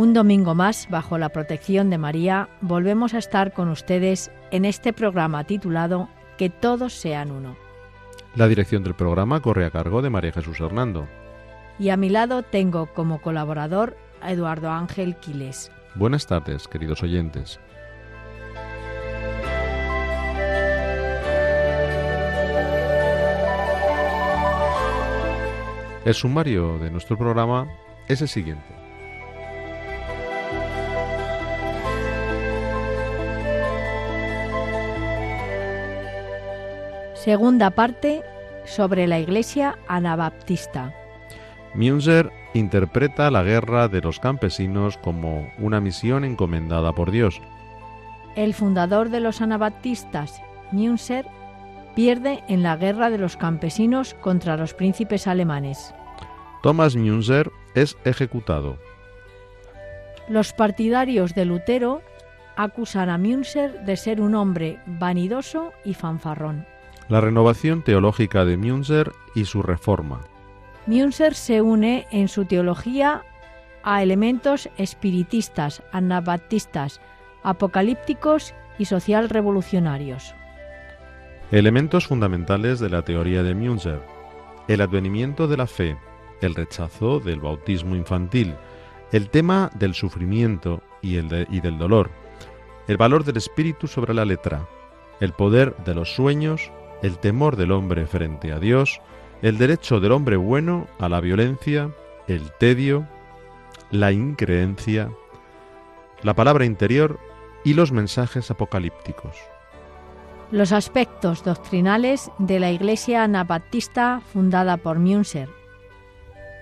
Un domingo más, bajo la protección de María, volvemos a estar con ustedes en este programa titulado Que todos sean uno. La dirección del programa corre a cargo de María Jesús Hernando. Y a mi lado tengo como colaborador a Eduardo Ángel Quiles. Buenas tardes, queridos oyentes. El sumario de nuestro programa es el siguiente. Segunda parte sobre la Iglesia Anabaptista. Münzer interpreta la guerra de los campesinos como una misión encomendada por Dios. El fundador de los Anabaptistas, Münzer, pierde en la guerra de los campesinos contra los príncipes alemanes. Thomas Münzer es ejecutado. Los partidarios de Lutero acusan a Münzer de ser un hombre vanidoso y fanfarrón. La renovación teológica de Münzer y su reforma. Münzer se une en su teología a elementos espiritistas, anabaptistas, apocalípticos y social revolucionarios. Elementos fundamentales de la teoría de Münzer. El advenimiento de la fe, el rechazo del bautismo infantil, el tema del sufrimiento y, el de, y del dolor, el valor del espíritu sobre la letra, el poder de los sueños, el temor del hombre frente a Dios, el derecho del hombre bueno a la violencia, el tedio, la increencia, la palabra interior y los mensajes apocalípticos. Los aspectos doctrinales de la Iglesia anabaptista fundada por Münzer.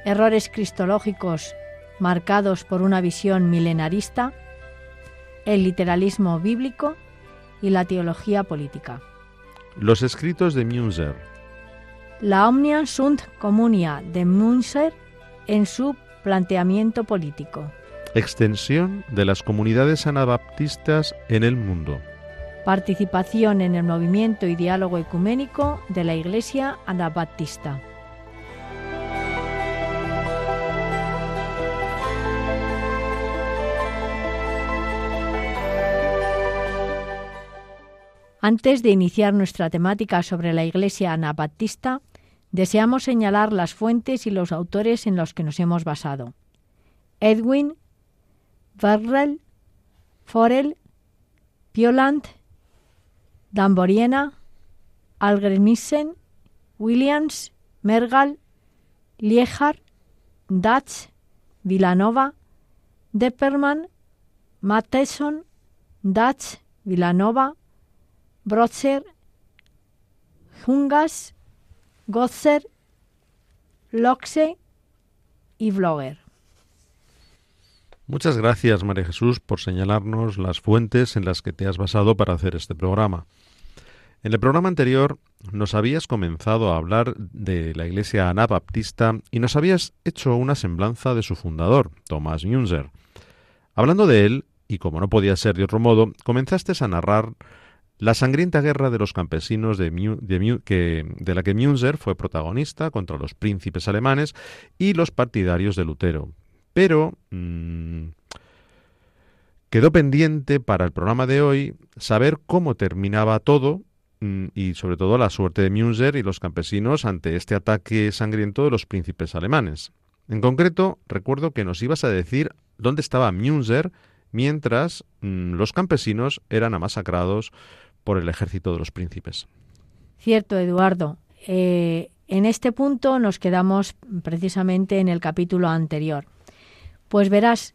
Errores cristológicos marcados por una visión milenarista, el literalismo bíblico y la teología política. Los escritos de Münzer. La Omnia sunt Communia de Münzer en su planteamiento político. Extensión de las comunidades anabaptistas en el mundo. Participación en el movimiento y diálogo ecuménico de la Iglesia Anabaptista. Antes de iniciar nuestra temática sobre la Iglesia Anabaptista, deseamos señalar las fuentes y los autores en los que nos hemos basado. Edwin, Verrell, Forel, Pioland, Damboriena, Algermissen, Williams, Mergal, Liejar, Dutch, Villanova, Depperman, Matheson, Dutch, Villanova, Brotzer, Hungas, Gotzer, Loxe y Vlogger. Muchas gracias, María Jesús, por señalarnos las fuentes en las que te has basado para hacer este programa. En el programa anterior nos habías comenzado a hablar de la iglesia anabaptista y nos habías hecho una semblanza de su fundador, Thomas Münzer. Hablando de él, y como no podía ser de otro modo, comenzaste a narrar la sangrienta guerra de los campesinos de, de, la que Münzer fue protagonista contra los príncipes alemanes y los partidarios de Lutero. Pero mmm, quedó pendiente para el programa de hoy saber cómo terminaba todo mmm, y sobre todo la suerte de Münzer y los campesinos ante este ataque sangriento de los príncipes alemanes. En concreto, recuerdo que nos ibas a decir dónde estaba Münzer mientras mmm, los campesinos eran amasacrados por el ejército de los príncipes. Cierto, Eduardo. Eh, en este punto nos quedamos precisamente en el capítulo anterior. Pues verás,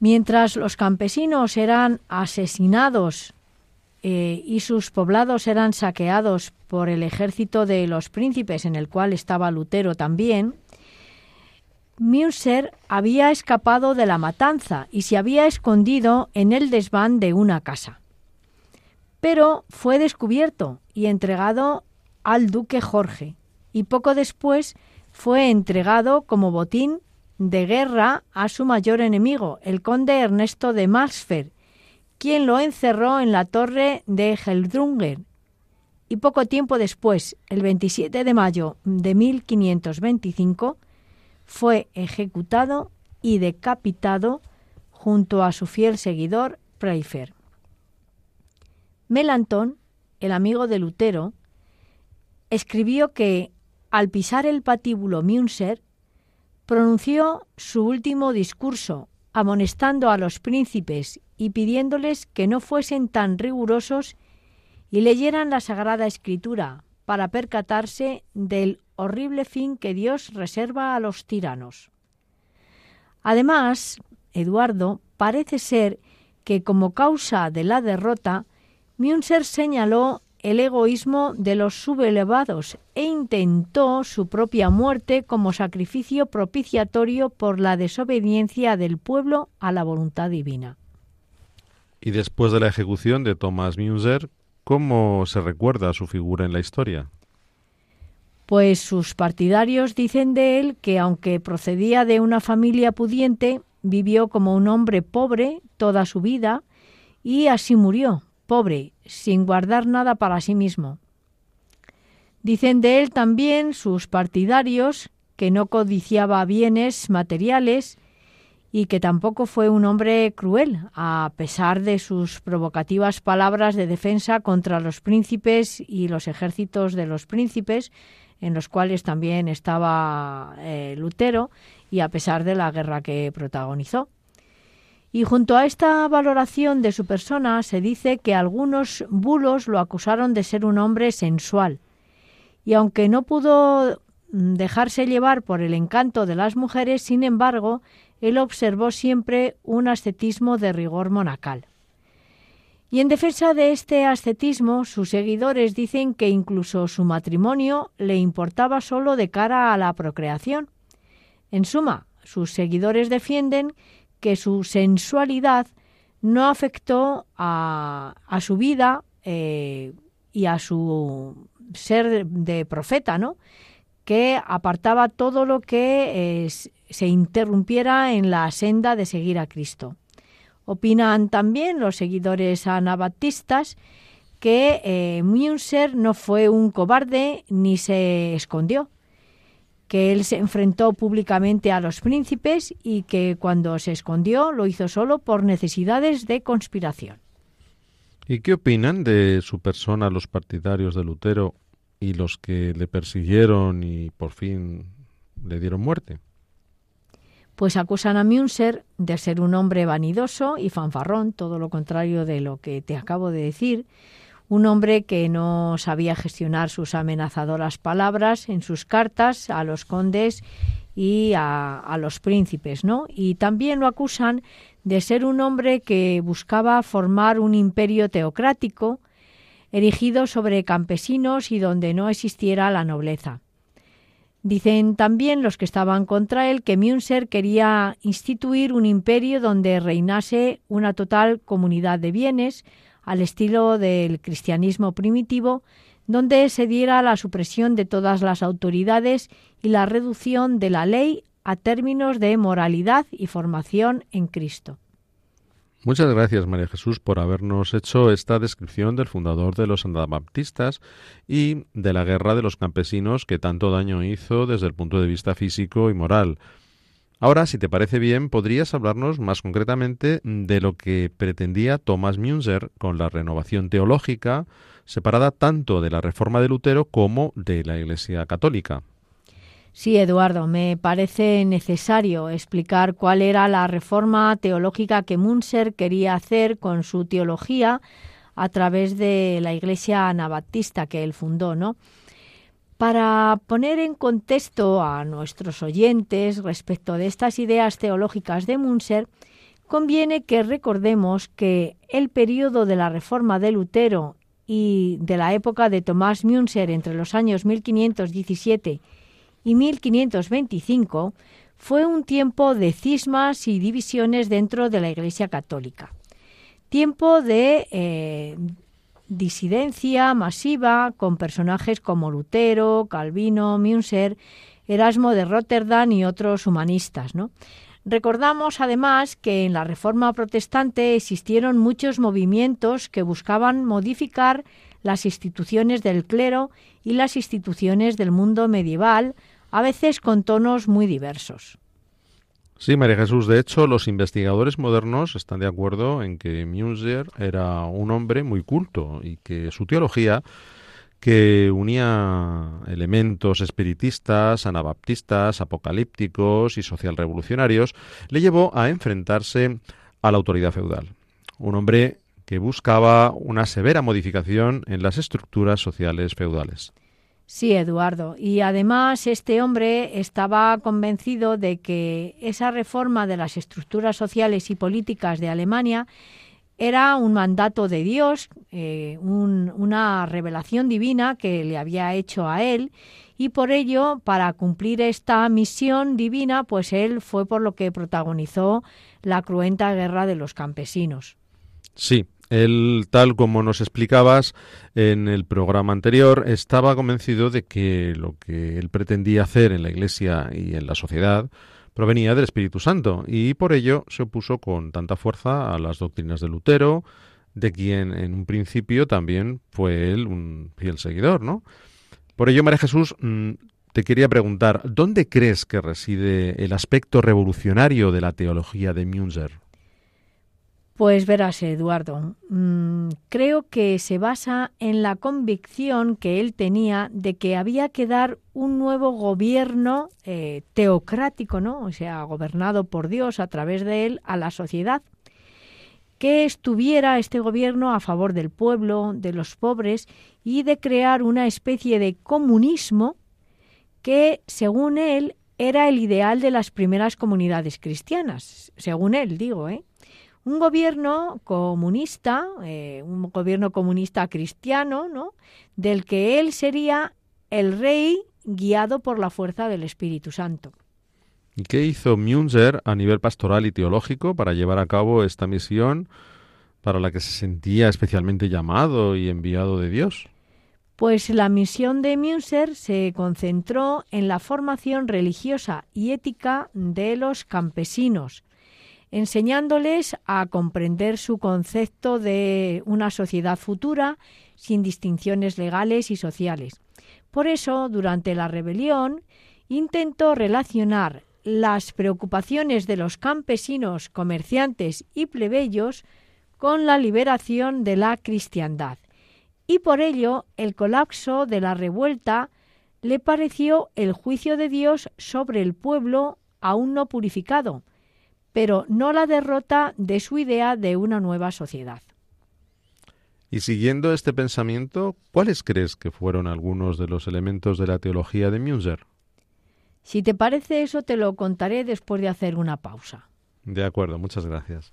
mientras los campesinos eran asesinados eh, y sus poblados eran saqueados por el ejército de los príncipes, en el cual estaba Lutero también, Münzer había escapado de la matanza y se había escondido en el desván de una casa. Pero fue descubierto y entregado al duque Jorge, y poco después fue entregado como botín de guerra a su mayor enemigo, el conde Ernesto de Marsfer, quien lo encerró en la torre de Heldrungen. Y poco tiempo después, el 27 de mayo de 1525, fue ejecutado y decapitado junto a su fiel seguidor Preifer. Melantón, el amigo de Lutero, escribió que al pisar el patíbulo Münzer, pronunció su último discurso, amonestando a los príncipes y pidiéndoles que no fuesen tan rigurosos y leyeran la Sagrada Escritura para percatarse del horrible fin que Dios reserva a los tiranos. Además, Eduardo parece ser que como causa de la derrota, Münzer señaló el egoísmo de los subelevados e intentó su propia muerte como sacrificio propiciatorio por la desobediencia del pueblo a la voluntad divina. Y después de la ejecución de Thomas Münzer, ¿cómo se recuerda su figura en la historia? Pues sus partidarios dicen de él que aunque procedía de una familia pudiente, vivió como un hombre pobre toda su vida y así murió, pobre, sin guardar nada para sí mismo. Dicen de él también sus partidarios que no codiciaba bienes materiales y que tampoco fue un hombre cruel, a pesar de sus provocativas palabras de defensa contra los príncipes y los ejércitos de los príncipes, en los cuales también estaba eh, Lutero, y a pesar de la guerra que protagonizó. Y junto a esta valoración de su persona se dice que algunos bulos lo acusaron de ser un hombre sensual. Y aunque no pudo dejarse llevar por el encanto de las mujeres, sin embargo, él observó siempre un ascetismo de rigor monacal. Y en defensa de este ascetismo, sus seguidores dicen que incluso su matrimonio le importaba solo de cara a la procreación. En suma, sus seguidores defienden que su sensualidad no afectó a, su vida eh, y a su ser de, profeta, ¿no? que apartaba todo lo que eh, se interrumpiera en la senda de seguir a Cristo. Opinan también los seguidores anabaptistas que eh, Münzer no fue un cobarde ni se escondió, que él se enfrentó públicamente a los príncipes y que cuando se escondió lo hizo solo por necesidades de conspiración. ¿Y qué opinan de su persona los partidarios de Lutero y los que le persiguieron y por fin le dieron muerte? Pues acusan a Münzer de ser un hombre vanidoso y fanfarrón, todo lo contrario de lo que te acabo de decir, un hombre que no sabía gestionar sus amenazadoras palabras en sus cartas a los condes y a, los príncipes, ¿no? Y también lo acusan de ser un hombre que buscaba formar un imperio teocrático erigido sobre campesinos y donde no existiera la nobleza. Dicen también los que estaban contra él que Münzer quería instituir un imperio donde reinase una total comunidad de bienes, al estilo del cristianismo primitivo, donde se diera la supresión de todas las autoridades y la reducción de la ley a términos de moralidad y formación en Cristo. Muchas gracias, María Jesús, por habernos hecho esta descripción del fundador de los anabaptistas y de la guerra de los campesinos que tanto daño hizo desde el punto de vista físico y moral. Ahora, si te parece bien, podrías hablarnos más concretamente de lo que pretendía Thomas Münzer con la renovación teológica, separada tanto de la reforma de Lutero como de la Iglesia católica. Sí, Eduardo, me parece necesario explicar cuál era la reforma teológica que Münzer quería hacer con su teología a través de la Iglesia anabaptista que él fundó, ¿no? Para poner en contexto a nuestros oyentes respecto de estas ideas teológicas de Munzer, conviene que recordemos que el periodo de la reforma de Lutero y de la época de Tomás Münzer entre los años 1517 y 1525 fue un tiempo de cismas y divisiones dentro de la Iglesia Católica. Tiempo de eh, disidencia masiva con personajes como Lutero, Calvino, Münzer, Erasmo de Rotterdam y otros humanistas. Recordamos además que en la Reforma Protestante existieron muchos movimientos que buscaban modificar las instituciones del clero y las instituciones del mundo medieval, a veces con tonos muy diversos. Sí, María Jesús. De hecho, los investigadores modernos están de acuerdo en que Münzer era un hombre muy culto y que su teología, que unía elementos espiritistas, anabaptistas, apocalípticos y socialrevolucionarios, le llevó a enfrentarse a la autoridad feudal. Un hombre que buscaba una severa modificación en las estructuras sociales feudales. Sí, Eduardo. Y además este hombre estaba convencido de que esa reforma de las estructuras sociales y políticas de Alemania era un mandato de Dios, eh, una revelación divina que le había hecho a él y por ello, para cumplir esta misión divina, pues él fue por lo que protagonizó la cruenta guerra de los campesinos. Sí, él, tal como nos explicabas en el programa anterior, estaba convencido de que lo que él pretendía hacer en la Iglesia y en la sociedad provenía del Espíritu Santo y por ello se opuso con tanta fuerza a las doctrinas de Lutero, de quien en un principio también fue él un fiel seguidor, ¿no? Por ello, María Jesús, mm, te quería preguntar, ¿dónde crees que reside el aspecto revolucionario de la teología de Münzer? Pues verás, Eduardo, mm, creo que se basa en la convicción que él tenía de que había que dar un nuevo gobierno eh, teocrático, ¿no? O sea, gobernado por Dios a través de él a la sociedad, que estuviera este gobierno a favor del pueblo, de los pobres y de crear una especie de comunismo que, según él, era el ideal de las primeras comunidades cristianas, según él, digo, ¿eh? Un gobierno comunista, eh, un gobierno comunista cristiano, ¿no? del que él sería el rey guiado por la fuerza del Espíritu Santo. ¿Y qué hizo Münzer a nivel pastoral y teológico para llevar a cabo esta misión para la que se sentía especialmente llamado y enviado de Dios? Pues la misión de Münzer se concentró en la formación religiosa y ética de los campesinos, enseñándoles a comprender su concepto de una sociedad futura sin distinciones legales y sociales. Por eso, durante la rebelión, intentó relacionar las preocupaciones de los campesinos, comerciantes y plebeyos con la liberación de la cristiandad. Y por ello, el colapso de la revuelta le pareció el juicio de Dios sobre el pueblo aún no purificado, pero no la derrota de su idea de una nueva sociedad. Y siguiendo este pensamiento, ¿cuáles crees que fueron algunos de los elementos de la teología de Münzer? Si te parece eso, te lo contaré después de hacer una pausa. De acuerdo, muchas gracias.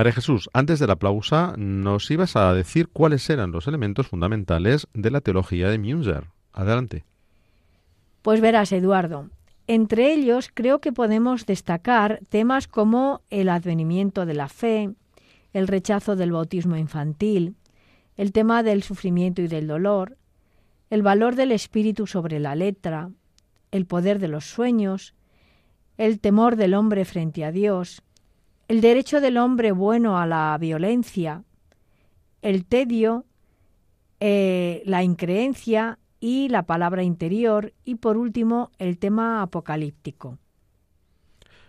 María Jesús, antes de la pausa nos ibas a decir cuáles eran los elementos fundamentales de la teología de Münzer. Adelante. Pues verás, Eduardo, entre ellos creo que podemos destacar temas como el advenimiento de la fe, el rechazo del bautismo infantil, el tema del sufrimiento y del dolor, el valor del espíritu sobre la letra, el poder de los sueños, el temor del hombre frente a Dios, el derecho del hombre bueno a la violencia, el tedio, eh, la increencia y la palabra interior y por último el tema apocalíptico.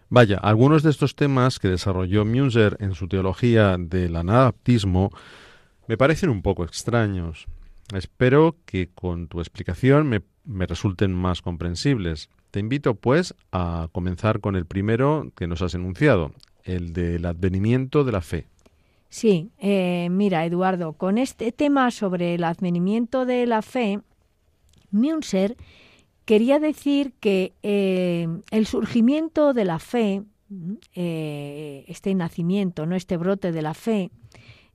Vaya, algunos de estos temas que desarrolló Münzer en su teología del anabaptismo me parecen un poco extraños. Espero que con tu explicación me resulten más comprensibles. Te invito, pues, a comenzar con el primero que nos has enunciado, el del advenimiento de la fe. Sí, eh, mira, Eduardo, con este tema sobre el advenimiento de la fe, Münzer quería decir que eh, el surgimiento de la fe, eh, este nacimiento, no este brote de la fe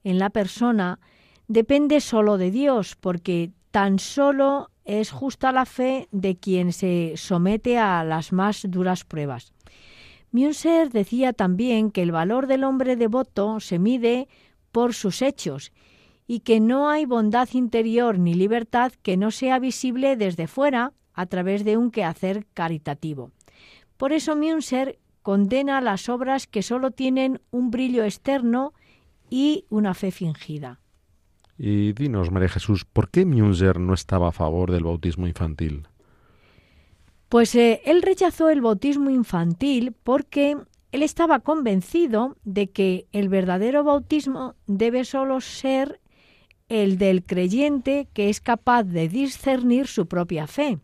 en la persona, depende solo de Dios, porque tan solo es justa la fe de quien se somete a las más duras pruebas. Münzer decía también que el valor del hombre devoto se mide por sus hechos y que no hay bondad interior ni libertad que no sea visible desde fuera a través de un quehacer caritativo. Por eso Münzer condena las obras que solo tienen un brillo externo y una fe fingida. Y dinos, María Jesús, ¿por qué Münzer no estaba a favor del bautismo infantil? Pues eh, él rechazó el bautismo infantil porque él estaba convencido de que el verdadero bautismo debe solo ser el del creyente que es capaz de discernir su propia fe.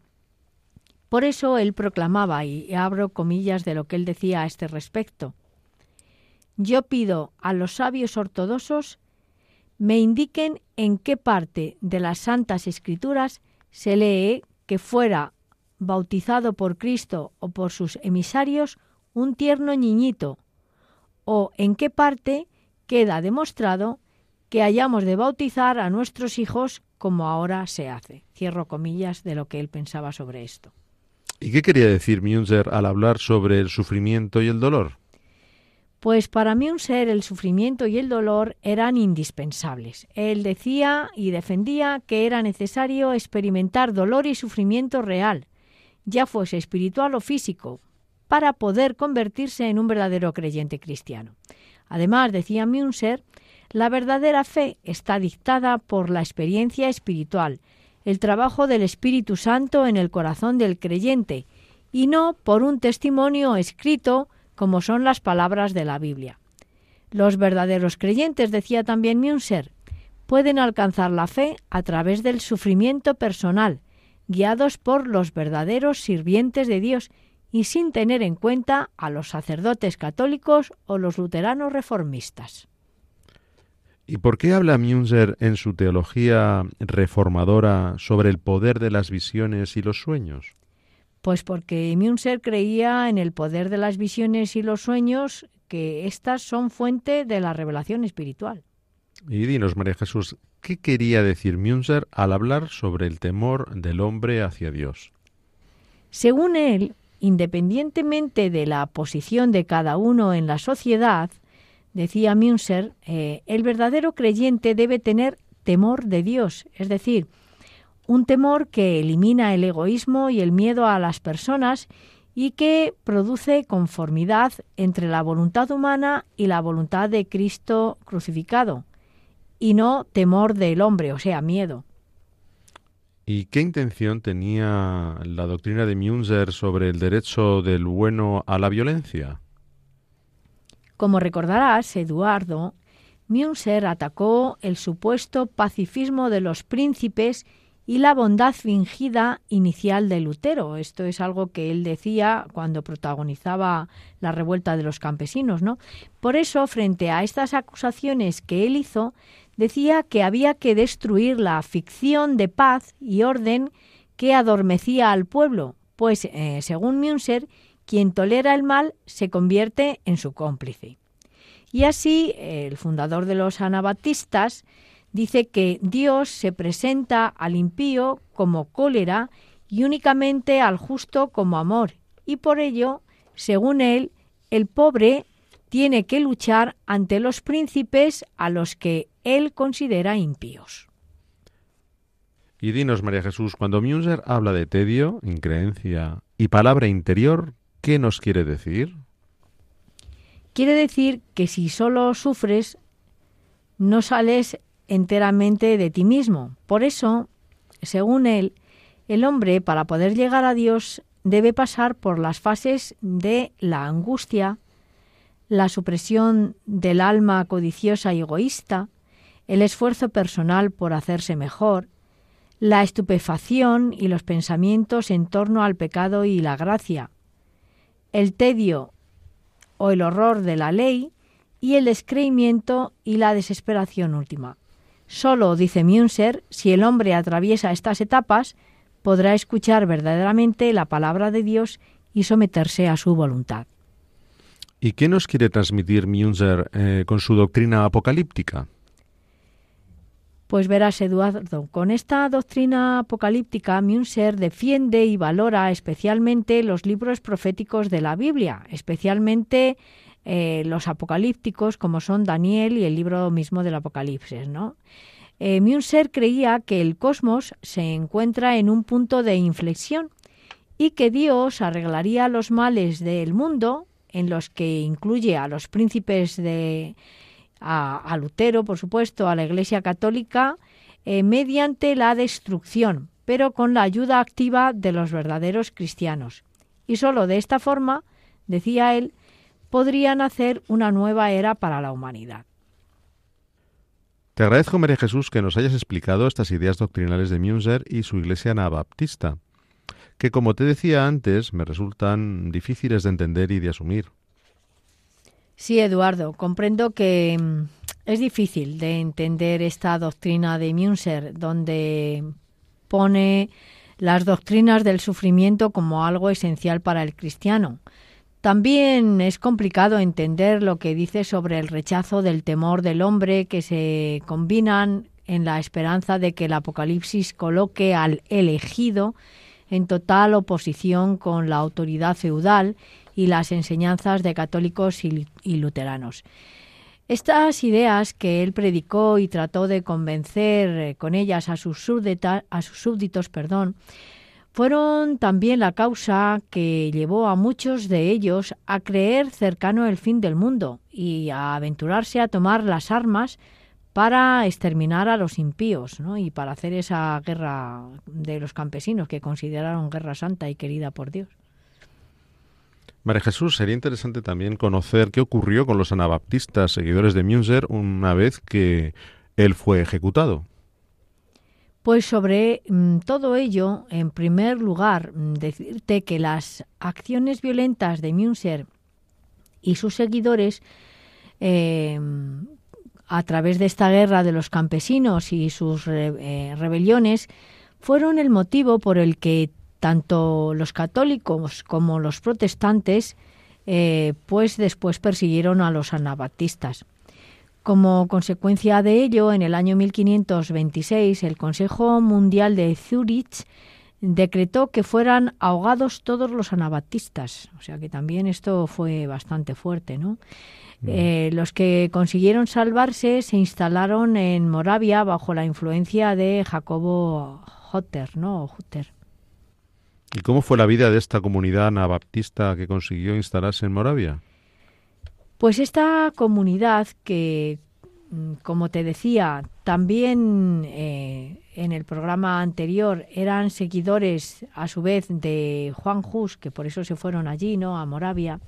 Por eso él proclamaba, y abro comillas de lo que él decía a este respecto, yo pido a los sabios ortodoxos me indiquen en qué parte de las Santas Escrituras se lee que fuera bautizado por Cristo o por sus emisarios un tierno niñito, o en qué parte queda demostrado que hayamos de bautizar a nuestros hijos como ahora se hace. Cierro comillas de lo que él pensaba sobre esto. ¿Y qué quería decir Münzer al hablar sobre el sufrimiento y el dolor? Pues para Münzer el sufrimiento y el dolor eran indispensables. Él decía y defendía que era necesario experimentar dolor y sufrimiento real, ya fuese espiritual o físico, para poder convertirse en un verdadero creyente cristiano. Además, decía Münzer, la verdadera fe está dictada por la experiencia espiritual, el trabajo del Espíritu Santo en el corazón del creyente, y no por un testimonio escrito como son las palabras de la Biblia. Los verdaderos creyentes, decía también Münzer, pueden alcanzar la fe a través del sufrimiento personal, guiados por los verdaderos sirvientes de Dios y sin tener en cuenta a los sacerdotes católicos o los luteranos reformistas. ¿Y por qué habla Münzer en su teología reformadora sobre el poder de las visiones y los sueños? Pues porque Münzer creía en el poder de las visiones y los sueños, que éstas son fuente de la revelación espiritual. Y dinos, María Jesús, ¿qué quería decir Münzer al hablar sobre el temor del hombre hacia Dios? Según él, independientemente de la posición de cada uno en la sociedad, decía Münzer, eh, el verdadero creyente debe tener temor de Dios, es decir, un temor que elimina el egoísmo y el miedo a las personas y que produce conformidad entre la voluntad humana y la voluntad de Cristo crucificado, y no temor del hombre, o sea, miedo. ¿Y qué intención tenía la doctrina de Münzer sobre el derecho del bueno a la violencia? Como recordarás, Eduardo, Münzer atacó el supuesto pacifismo de los príncipes y la bondad fingida inicial de Lutero. Esto es algo que él decía cuando protagonizaba la revuelta de los campesinos, ¿no? Por eso, frente a estas acusaciones que él hizo, decía que había que destruir la ficción de paz y orden que adormecía al pueblo, pues, eh, según Münzer, quien tolera el mal se convierte en su cómplice. Y así, el fundador de los anabatistas dice que Dios se presenta al impío como cólera y únicamente al justo como amor, y por ello, según él, el pobre tiene que luchar ante los príncipes a los que él considera impíos. Y dinos, María Jesús, cuando Münzer habla de tedio, increencia y palabra interior, ¿qué nos quiere decir? Quiere decir que si solo sufres, no sales enteramente de ti mismo. Por eso, según él, el hombre, para poder llegar a Dios, debe pasar por las fases de la angustia, la supresión del alma codiciosa y egoísta, el esfuerzo personal por hacerse mejor, la estupefacción y los pensamientos en torno al pecado y la gracia, el tedio o el horror de la ley y el descreimiento y la desesperación última. Solo, dice Münzer, si el hombre atraviesa estas etapas, podrá escuchar verdaderamente la palabra de Dios y someterse a su voluntad. ¿Y qué nos quiere transmitir Münzer eh, con su doctrina apocalíptica? Pues verás, Eduardo, con esta doctrina apocalíptica, Münzer defiende y valora especialmente los libros proféticos de la Biblia, especialmente eh, los apocalípticos como son Daniel y el libro mismo del Apocalipsis. ¿no? Eh, creía que el cosmos se encuentra en un punto de inflexión y que Dios arreglaría los males del mundo, en los que incluye a los príncipes de a, Lutero, por supuesto, a la Iglesia Católica, eh, mediante la destrucción, pero con la ayuda activa de los verdaderos cristianos. Y sólo de esta forma, decía él, podrían hacer una nueva era para la humanidad. Te agradezco, María Jesús, que nos hayas explicado estas ideas doctrinales de Münzer y su iglesia anabaptista, que, como te decía antes, me resultan difíciles de entender y de asumir. Sí, Eduardo, comprendo que mm, es difícil de entender esta doctrina de Münzer, donde pone las doctrinas del sufrimiento como algo esencial para el cristiano. También es complicado entender lo que dice sobre el rechazo del temor del hombre que se combinan en la esperanza de que el Apocalipsis coloque al elegido en total oposición con la autoridad feudal y las enseñanzas de católicos y, luteranos. Estas ideas que él predicó y trató de convencer eh, con ellas a sus, a sus súbditos, perdón, fueron también la causa que llevó a muchos de ellos a creer cercano el fin del mundo y a aventurarse a tomar las armas para exterminar a los impíos ¿no? y para hacer esa guerra de los campesinos que consideraron guerra santa y querida por Dios. María Jesús, sería interesante también conocer qué ocurrió con los anabaptistas seguidores de Münzer una vez que él fue ejecutado. Pues sobre mm, todo ello, en primer lugar, mm, decirte que las acciones violentas de Münzer y sus seguidores em, a través de esta guerra de los campesinos y sus eh, rebeliones fueron el motivo por el que tanto los católicos como los protestantes eh, pues después persiguieron a los anabatistas. Como consecuencia de ello, en el año 1526 el Consejo Mundial de Zurich decretó que fueran ahogados todos los anabatistas. O sea que también esto fue bastante fuerte, ¿no? Mm. Eh, los que consiguieron salvarse se instalaron en Moravia bajo la influencia de Jacobo Hutter, ¿no? Hutter. ¿Y cómo fue la vida de esta comunidad anabaptista que consiguió instalarse en Moravia? Pues esta comunidad que mm, como te decía, también eh, en el programa anterior eran seguidores a su vez de Juan Hus, que por eso se fueron allí, ¿no? A Moravia.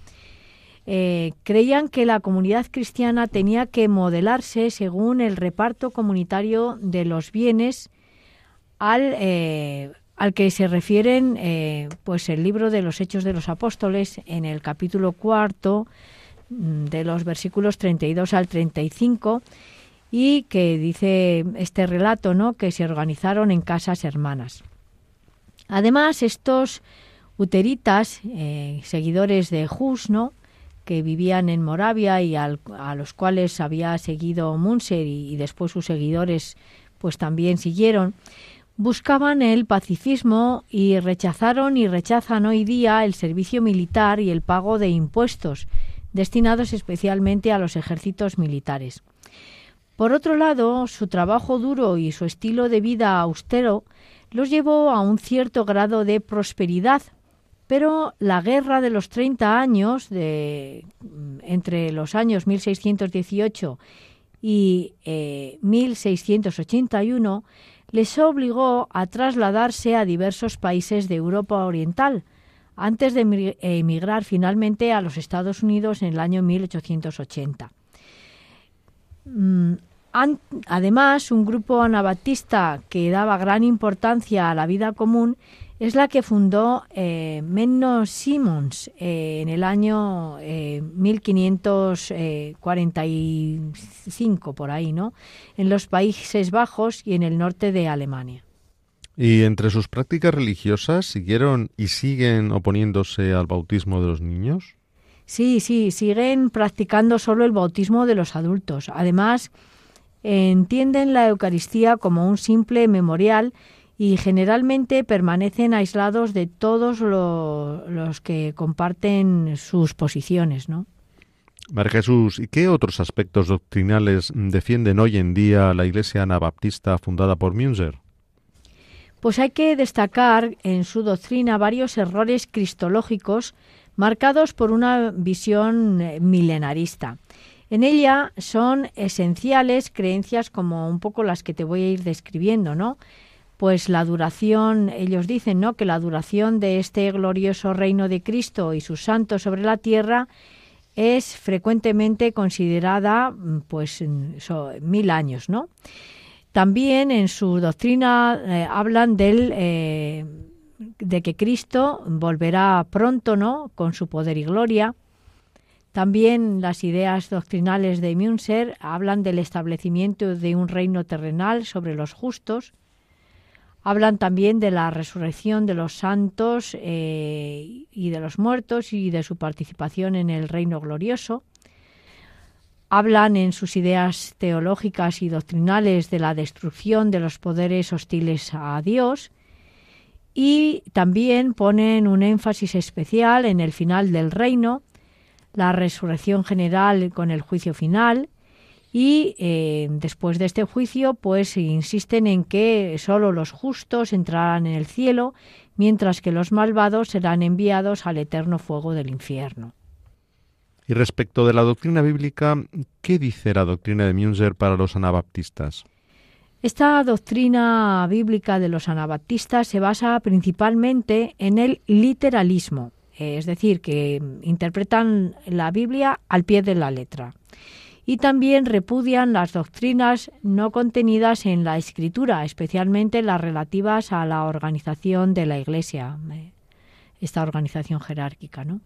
Eh, creían que la comunidad cristiana tenía que modelarse según el reparto comunitario de los bienes al, eh, al que se refieren pues el libro de los Hechos de los Apóstoles en el capítulo cuarto mm, de los versículos 32 al 35 y que dice este relato, ¿no? que se organizaron en casas hermanas. Además, estos uteritas, eh, seguidores de Hus, ¿no? que vivían en Moravia y a los cuales había seguido Munser y, después sus seguidores pues también siguieron, buscaban el pacifismo y rechazaron y rechazan hoy día el servicio militar y el pago de impuestos destinados especialmente a los ejércitos militares. Por otro lado, su trabajo duro y su estilo de vida austero los llevó a un cierto grado de prosperidad, pero la guerra de los 30 años, de, entre los años 1618 y 1681, eh, les obligó a trasladarse a diversos países de Europa Oriental, antes de emigrar finalmente a los Estados Unidos en el año 1880. Mm, además, un grupo anabatista que daba gran importancia a la vida común es la que fundó eh, Menno Simons eh, en el año 1545, eh, por ahí, ¿no? En los Países Bajos y en el norte de Alemania. ¿Y entre sus prácticas religiosas siguieron y siguen oponiéndose al bautismo de los niños? Sí, sí, siguen practicando solo el bautismo de los adultos. Además, entienden la Eucaristía como un simple memorial y generalmente permanecen aislados de todos los que comparten sus posiciones, ¿no? María Jesús, ¿y qué otros aspectos doctrinales defienden hoy en día la Iglesia Anabaptista fundada por Münzer? Pues hay que destacar en su doctrina varios errores cristológicos marcados por una visión eh, milenarista. En ella son esenciales creencias como un poco las que te voy a ir describiendo, ¿no? Pues la duración, ellos dicen, ¿no? Que la duración de este glorioso reino de Cristo y sus santos sobre la tierra es frecuentemente considerada, mm, pues, mil años, ¿no? También en su doctrina eh, hablan del eh, de que Cristo volverá pronto, ¿no? Con su poder y gloria. También las ideas doctrinales de Münzer hablan del establecimiento de un reino terrenal sobre los justos. Hablan también de la resurrección de los santos eh, y de los muertos y de su participación en el reino glorioso. Hablan en sus ideas teológicas y doctrinales de la destrucción de los poderes hostiles a Dios y también ponen un énfasis especial en el final del reino, la resurrección general con el juicio final y eh, después de este juicio pues insisten en que solo los justos entrarán en el cielo mientras que los malvados serán enviados al eterno fuego del infierno. Y respecto de la doctrina bíblica, ¿qué dice la doctrina de Münzer para los anabaptistas? Esta doctrina bíblica de los anabaptistas se basa principalmente en el literalismo, es decir, que interpretan la Biblia al pie de la letra. Y también repudian las doctrinas no contenidas en la Escritura, especialmente las relativas a la organización de la Iglesia, eh, esta organización jerárquica, ¿no?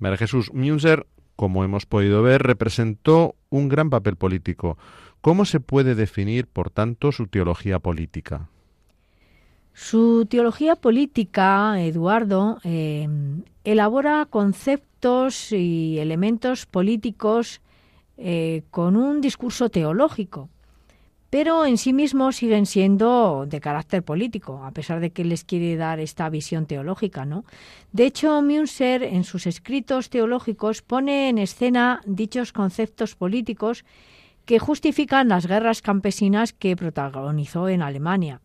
María Jesús Münzer, como hemos podido ver, representó un gran papel político. ¿Cómo se puede definir, por tanto, su teología política? Su teología política, Eduardo, eh, elabora conceptos y elementos políticos eh, con un discurso teológico, pero en sí mismos siguen siendo de carácter político, a pesar de que les quiere dar esta visión teológica, ¿no? De hecho, Münzer en sus escritos teológicos pone en escena dichos conceptos políticos que justifican las guerras campesinas que protagonizó en Alemania.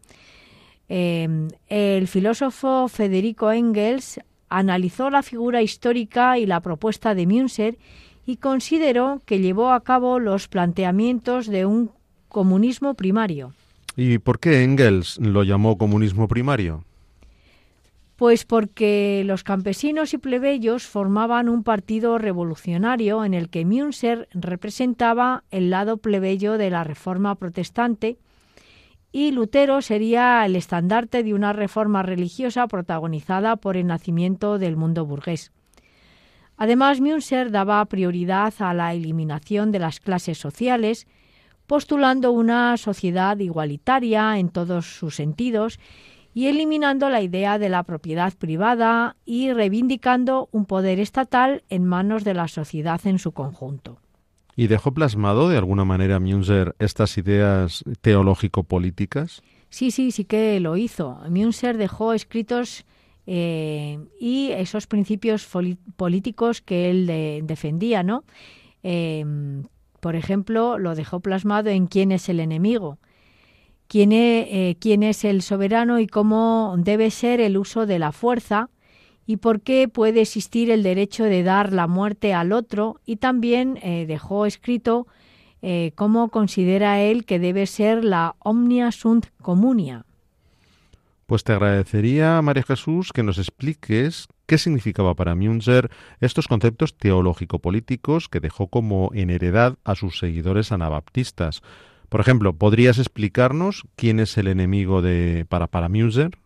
Em, el filósofo Federico Engels analizó la figura histórica y la propuesta de Münzer y consideró que llevó a cabo los planteamientos de un comunismo primario. ¿Y por qué Engels lo llamó comunismo primario? Pues porque los campesinos y plebeyos formaban un partido revolucionario en el que Münzer representaba el lado plebeyo de la reforma protestante y Lutero sería el estandarte de una reforma religiosa protagonizada por el nacimiento del mundo burgués. Además, Münzer daba prioridad a la eliminación de las clases sociales, postulando una sociedad igualitaria en todos sus sentidos y eliminando la idea de la propiedad privada y reivindicando un poder estatal en manos de la sociedad en su conjunto. ¿Y dejó plasmado de alguna manera Münzer estas ideas teológico-políticas? Sí, sí, sí que lo hizo. Münzer dejó escritos eh, y esos principios políticos que él defendía, ¿no? Em, por ejemplo, lo dejó plasmado en quién es el enemigo, quién es, eh, quién es el soberano y cómo debe ser el uso de la fuerza y por qué puede existir el derecho de dar la muerte al otro y también eh, dejó escrito cómo considera él que debe ser la omnia sunt communia. Pues te agradecería, María Jesús, que nos expliques qué significaba para Münzer estos conceptos teológico-políticos que dejó como en heredad a sus seguidores anabaptistas. Por ejemplo, ¿podrías explicarnos quién es el enemigo de para, para Münzer?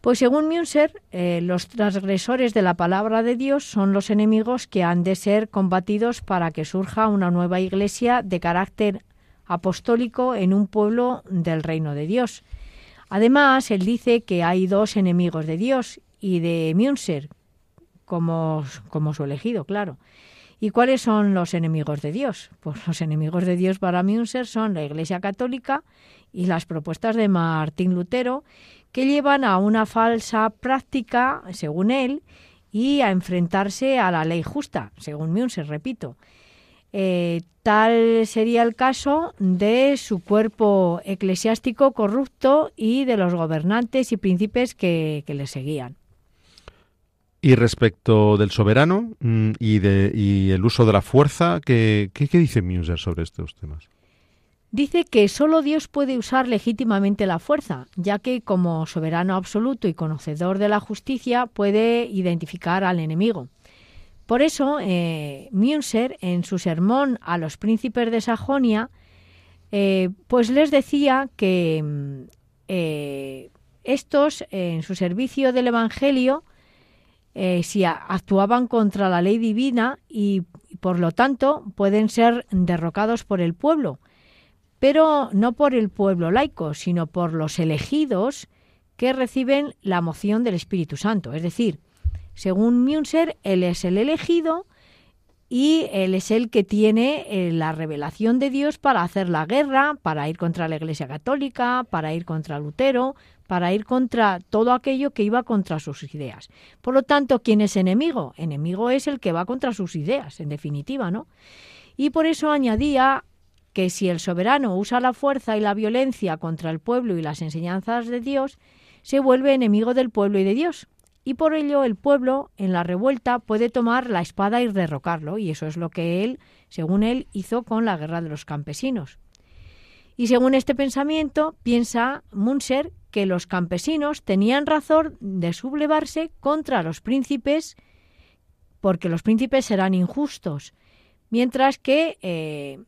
Pues según Münzer, eh, los transgresores de la palabra de Dios son los enemigos que han de ser combatidos para que surja una nueva iglesia de carácter apostólico en un pueblo del reino de Dios. Además, él dice que hay dos enemigos de Dios y de Münzer, como, su elegido, claro. ¿Y cuáles son los enemigos de Dios? Pues los enemigos de Dios para Münzer son la Iglesia Católica y las propuestas de Martín Lutero, que llevan a una falsa práctica, según él, y a enfrentarse a la ley justa, según Münzer, repito. Eh, tal sería el caso de su cuerpo eclesiástico corrupto y de los gobernantes y príncipes que le seguían. Y respecto del soberano mm, y, de, y el uso de la fuerza, ¿qué, qué, dice Muser sobre estos temas? Dice que solo Dios puede usar legítimamente la fuerza, ya que como soberano absoluto y conocedor de la justicia puede identificar al enemigo. Por eso, eh, en su sermón a los príncipes de Sajonia, eh, pues les decía que mm, eh, estos, en su servicio del Evangelio, si actuaban contra la ley divina y, por lo tanto, pueden ser derrocados por el pueblo, pero no por el pueblo laico, sino por los elegidos que reciben la moción del Espíritu Santo. Es decir, según Münzer, él es el elegido y él es el que tiene eh, la revelación de Dios para hacer la guerra, para ir contra la Iglesia Católica, para ir contra Lutero, para ir contra todo aquello que iba contra sus ideas. Por lo tanto, ¿quién es enemigo? Enemigo es el que va contra sus ideas, en definitiva, ¿no? Y por eso añadía que si el soberano usa la fuerza y la violencia contra el pueblo y las enseñanzas de Dios, se vuelve enemigo del pueblo y de Dios. Y por ello el pueblo, en la revuelta, puede tomar la espada y derrocarlo, y eso es lo que él, según él, hizo con la guerra de los campesinos. Y según este pensamiento, piensa Munser que los campesinos tenían razón de sublevarse contra los príncipes porque los príncipes eran injustos, mientras que eh,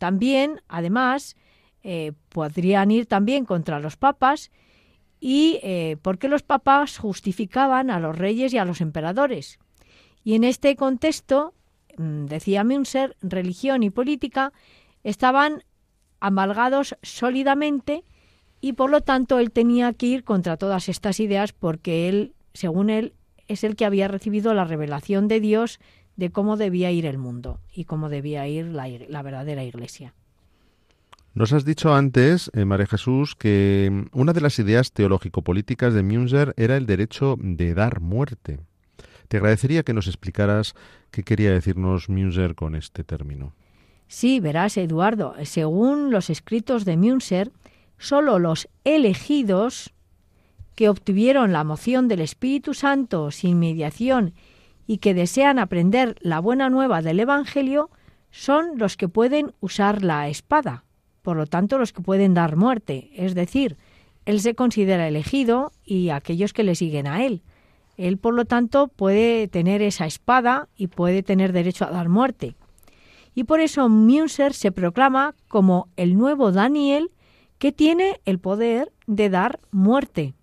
también, además, eh, podrían ir también contra los papas y eh, porque los papas justificaban a los reyes y a los emperadores. Y en este contexto, mm, decía Münzer, religión y política estaban amalgados sólidamente y por lo tanto él tenía que ir contra todas estas ideas porque él, según él, es el que había recibido la revelación de Dios de cómo debía ir el mundo y cómo debía ir la, verdadera iglesia. Nos has dicho antes, eh, María Jesús, que una de las ideas teológico-políticas de Münzer era el derecho de dar muerte. Te agradecería que nos explicaras qué quería decirnos Münzer con este término. Sí, verás, Eduardo, según los escritos de Münzer, solo los elegidos que obtuvieron la moción del Espíritu Santo sin mediación y que desean aprender la buena nueva del Evangelio son los que pueden usar la espada, por lo tanto los que pueden dar muerte, es decir, él se considera elegido y aquellos que le siguen a él. Él, por lo tanto, puede tener esa espada y puede tener derecho a dar muerte. Y por eso Münzer se proclama como el nuevo Daniel que tiene el poder de dar muerte.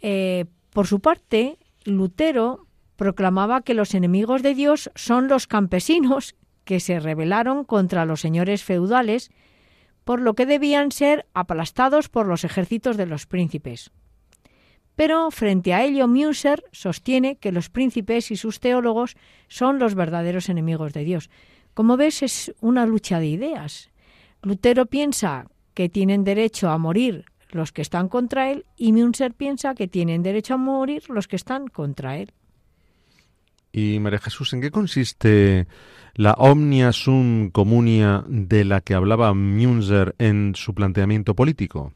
Eh, por su parte, Lutero proclamaba que los enemigos de Dios son los campesinos que se rebelaron contra los señores feudales, por lo que debían ser aplastados por los ejércitos de los príncipes. Pero frente a ello, Müser sostiene que los príncipes y sus teólogos son los verdaderos enemigos de Dios. Como ves, es una lucha de ideas. Lutero piensa que tienen derecho a morir los que están contra él y Münzer piensa que tienen derecho a morir los que están contra él. Y María Jesús, ¿en qué consiste la omnia sum communia de la que hablaba Münzer en su planteamiento político?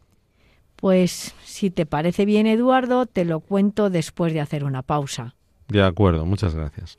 Pues si te parece bien, Eduardo, te lo cuento después de hacer una pausa. De acuerdo, muchas gracias.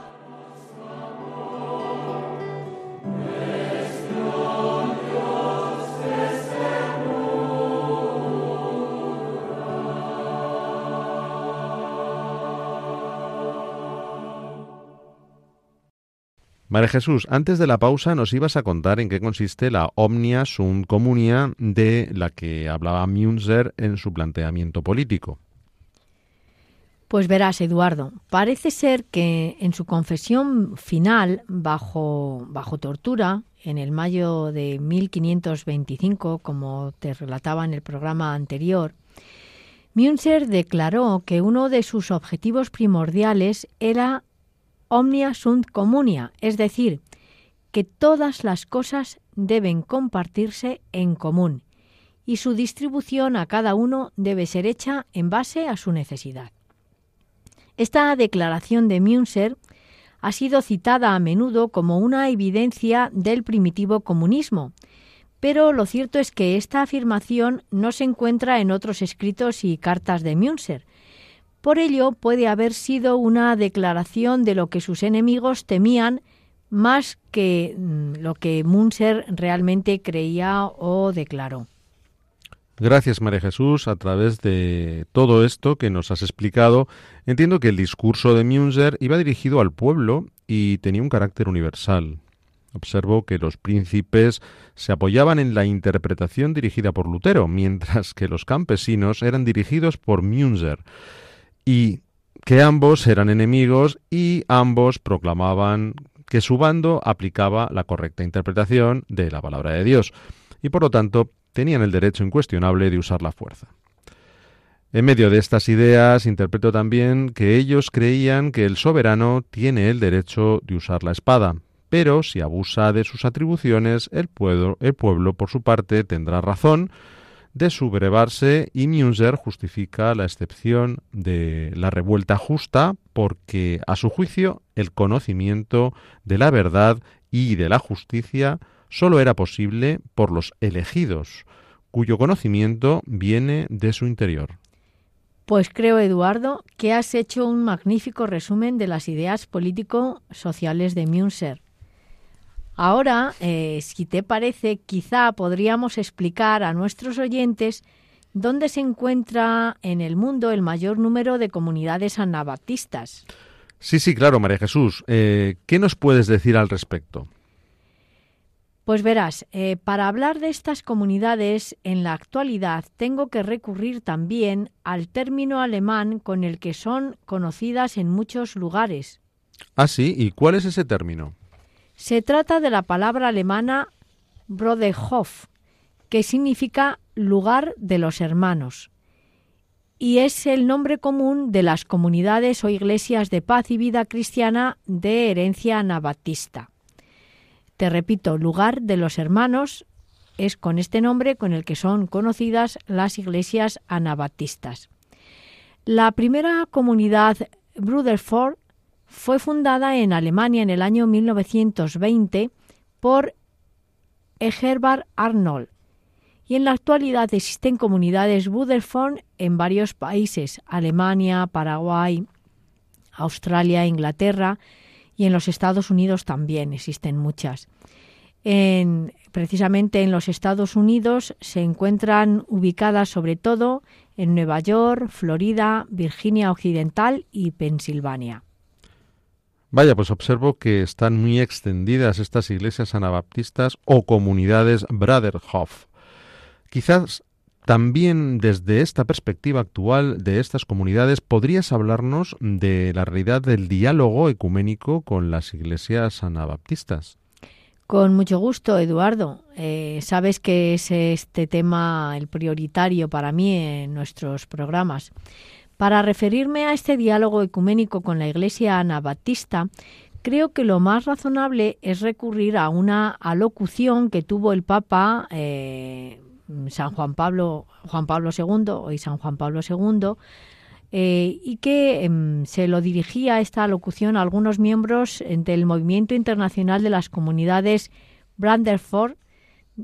María Jesús, antes de la pausa nos ibas a contar en qué consiste la omnia sunt communia de la que hablaba Münzer en su planteamiento político. Pues verás, Eduardo, parece ser que en su confesión final, bajo, bajo tortura, en el mayo de 1525, como te relataba en el programa anterior, Münzer declaró que uno de sus objetivos primordiales era omnia sunt communia, es decir, que todas las cosas deben compartirse en común y su distribución a cada uno debe ser hecha en base a su necesidad. Esta declaración de Münzer ha sido citada a menudo como una evidencia del primitivo comunismo, pero lo cierto es que esta afirmación no se encuentra en otros escritos y cartas de Münzer. Por ello, puede haber sido una declaración de lo que sus enemigos temían más que mm, lo que Münzer realmente creía o declaró. Gracias, María Jesús. A través de todo esto que nos has explicado, entiendo que el discurso de Münzer iba dirigido al pueblo y tenía un carácter universal. Observo que los príncipes se apoyaban en la interpretación dirigida por Lutero, mientras que los campesinos eran dirigidos por Münzer, y que ambos eran enemigos y ambos proclamaban que su bando aplicaba la correcta interpretación de la palabra de Dios, y por lo tanto tenían el derecho incuestionable de usar la fuerza. En medio de estas ideas interpreto también que ellos creían que el soberano tiene el derecho de usar la espada, pero si abusa de sus atribuciones, el pueblo, el pueblo por su parte tendrá razón de sublevarse y Münzer justifica la excepción de la revuelta justa porque, a su juicio, el conocimiento de la verdad y de la justicia sólo era posible por los elegidos, cuyo conocimiento viene de su interior. Pues creo, Eduardo, que has hecho un magnífico resumen de las ideas político-sociales de Münzer. Ahora, eh, si te parece, quizá podríamos explicar a nuestros oyentes dónde se encuentra en el mundo el mayor número de comunidades anabaptistas. Sí, sí, claro, María Jesús. Eh, ¿Qué nos puedes decir al respecto? Pues verás, eh, para hablar de estas comunidades en la actualidad tengo que recurrir también al término alemán con el que son conocidas en muchos lugares. Ah, sí, ¿y cuál es ese término? Se trata de la palabra alemana Broderhof, que significa lugar de los hermanos, y es el nombre común de las comunidades o iglesias de paz y vida cristiana de herencia anabatista. Te repito, lugar de los hermanos es con este nombre con el que son conocidas las iglesias anabatistas. La primera comunidad Bruderford fue fundada en Alemania en el año 1920 por Egerbard Arnold y en la actualidad existen comunidades Bruderford en varios países, Alemania, Paraguay, Australia, Inglaterra, y en los Estados Unidos también existen muchas. En, precisamente en los Estados Unidos se encuentran ubicadas sobre todo en Nueva York, Florida, Virginia Occidental y Pensilvania. Vaya, pues observo que están muy extendidas estas iglesias anabaptistas o comunidades Brotherhof. Quizás también desde esta perspectiva actual de estas comunidades, ¿podrías hablarnos de la realidad del diálogo ecuménico con las iglesias anabaptistas? Con mucho gusto, Eduardo. Eh, sabes que es este tema el prioritario para mí en nuestros programas. Para referirme a este diálogo ecuménico con la Iglesia anabaptista, creo que lo más razonable es recurrir a una alocución que tuvo el Papa eh, San Juan Pablo, Juan Pablo II, hoy San Juan Pablo II, eh, y que em, se lo dirigía esta locución a algunos miembros del Movimiento Internacional de las Comunidades Branderford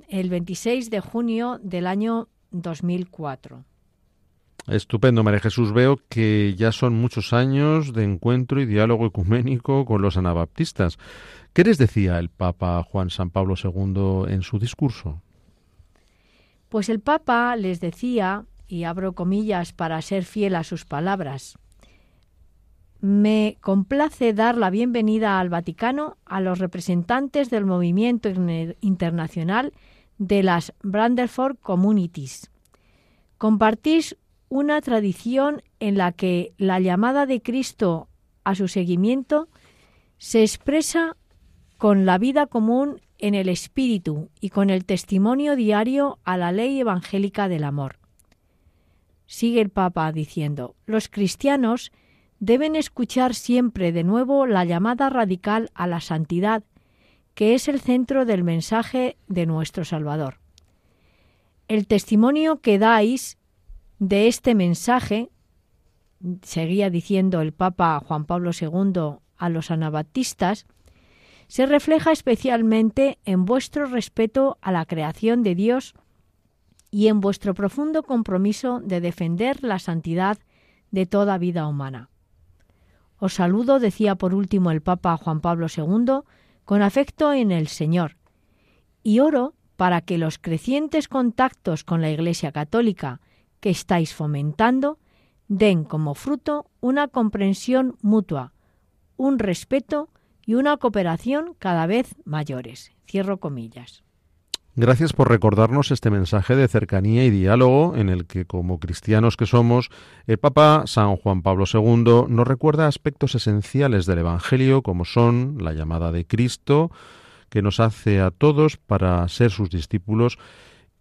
el 26 de junio del año 2004. Estupendo, María Jesús. Veo que ya son muchos años de encuentro y diálogo ecuménico con los anabaptistas. ¿Qué les decía el Papa Juan San Pablo II en su discurso? Pues el Papa les decía, y abro comillas para ser fiel a sus palabras, me complace dar la bienvenida al Vaticano a los representantes del movimiento internacional de las Branderford Communities. Compartís una tradición en la que la llamada de Cristo a su seguimiento se expresa con la vida común en el espíritu y con el testimonio diario a la ley evangélica del amor. Sigue el Papa diciendo, los cristianos deben escuchar siempre de nuevo la llamada radical a la santidad, que es el centro del mensaje de nuestro Salvador. El testimonio que dais de este mensaje, seguía diciendo el Papa Juan Pablo II a los anabatistas, se refleja especialmente en vuestro respeto a la creación de Dios y en vuestro profundo compromiso de defender la santidad de toda vida humana. Os saludo, decía por último el Papa Juan Pablo II, con afecto en el Señor, y oro para que los crecientes contactos con la Iglesia Católica que estáis fomentando den como fruto una comprensión mutua, un respeto y una cooperación cada vez mayores. Cierro comillas. Gracias por recordarnos este mensaje de cercanía y diálogo en el que, como cristianos que somos, el Papa San Juan Pablo II nos recuerda aspectos esenciales del Evangelio como son la llamada de Cristo, que nos hace a todos para ser sus discípulos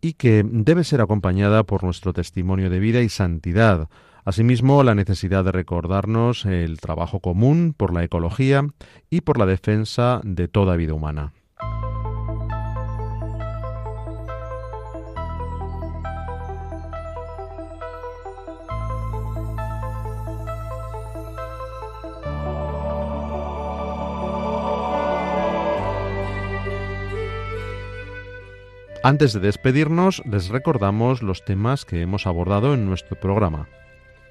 y que debe ser acompañada por nuestro testimonio de vida y santidad. Asimismo, la necesidad de recordarnos el trabajo común por la ecología y por la defensa de toda vida humana. Antes de despedirnos, les recordamos los temas que hemos abordado en nuestro programa.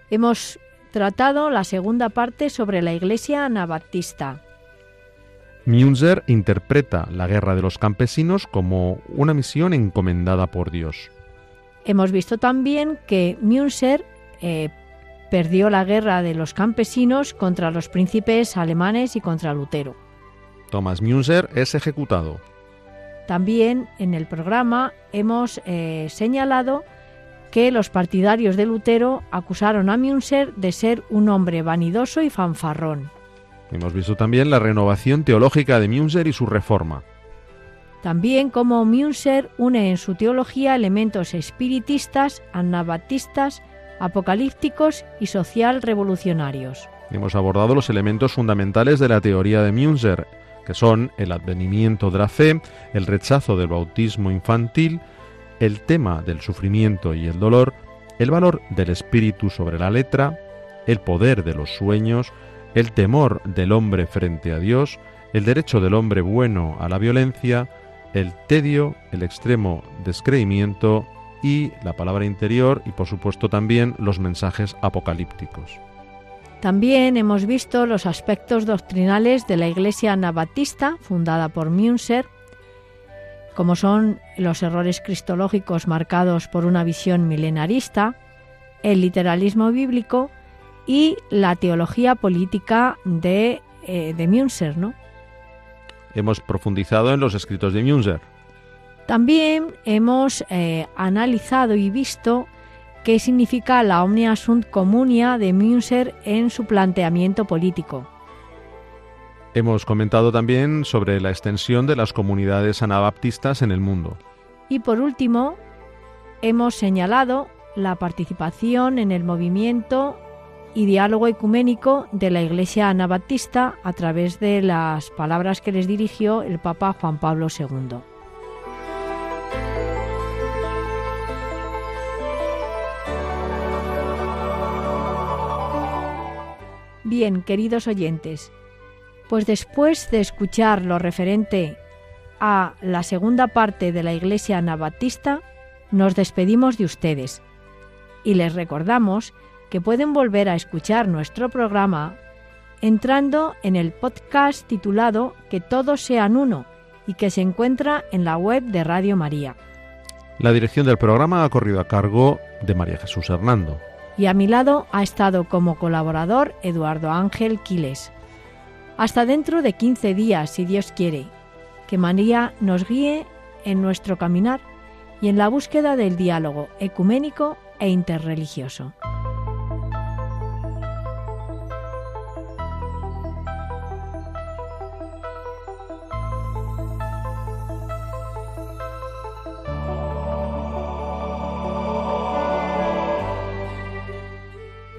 Hemos tratado la segunda parte sobre la Iglesia anabaptista. Münzer interpreta la guerra de los campesinos como una misión encomendada por Dios. Hemos visto también que Münzer eh, perdió la guerra de los campesinos contra los príncipes alemanes y contra Lutero. Thomas Münzer es ejecutado. También en el programa hemos eh, señalado que los partidarios de Lutero acusaron a Münzer de ser un hombre vanidoso y fanfarrón. Hemos visto también la renovación teológica de Münzer y su reforma. También cómo Münzer une en su teología elementos espiritistas, anabatistas, apocalípticos y social revolucionarios. Hemos abordado los elementos fundamentales de la teoría de Münzer, que son el advenimiento de la fe, el rechazo del bautismo infantil, el tema del sufrimiento y el dolor, el valor del espíritu sobre la letra, el poder de los sueños, el temor del hombre frente a Dios, el derecho del hombre bueno a la violencia, el tedio, el extremo descreimiento y la palabra interior y por supuesto también los mensajes apocalípticos. También hemos visto los aspectos doctrinales de la Iglesia anabatista, fundada por Münzer, como son los errores cristológicos marcados por una visión milenarista, el literalismo bíblico y la teología política de, eh, de. ¿no? Hemos profundizado en los escritos de Münzer. También hemos eh, analizado y visto qué significa la omnia sunt communia de Münzer en su planteamiento político. Hemos comentado también sobre la extensión de las comunidades anabaptistas en el mundo. Y por último, hemos señalado la participación en el movimiento y diálogo ecuménico de la Iglesia anabaptista a través de las palabras que les dirigió el Papa Juan Pablo II. Bien, queridos oyentes, pues después de escuchar lo referente a la segunda parte de la Iglesia Anabatista, nos despedimos de ustedes y les recordamos que pueden volver a escuchar nuestro programa entrando en el podcast titulado Que todos sean uno y que se encuentra en la web de Radio María. La dirección del programa ha corrido a cargo de María Jesús Hernando. Y a mi lado ha estado como colaborador Eduardo Ángel Quiles. Hasta dentro de 15 días, si Dios quiere, que María nos guíe en nuestro caminar y en la búsqueda del diálogo ecuménico e interreligioso.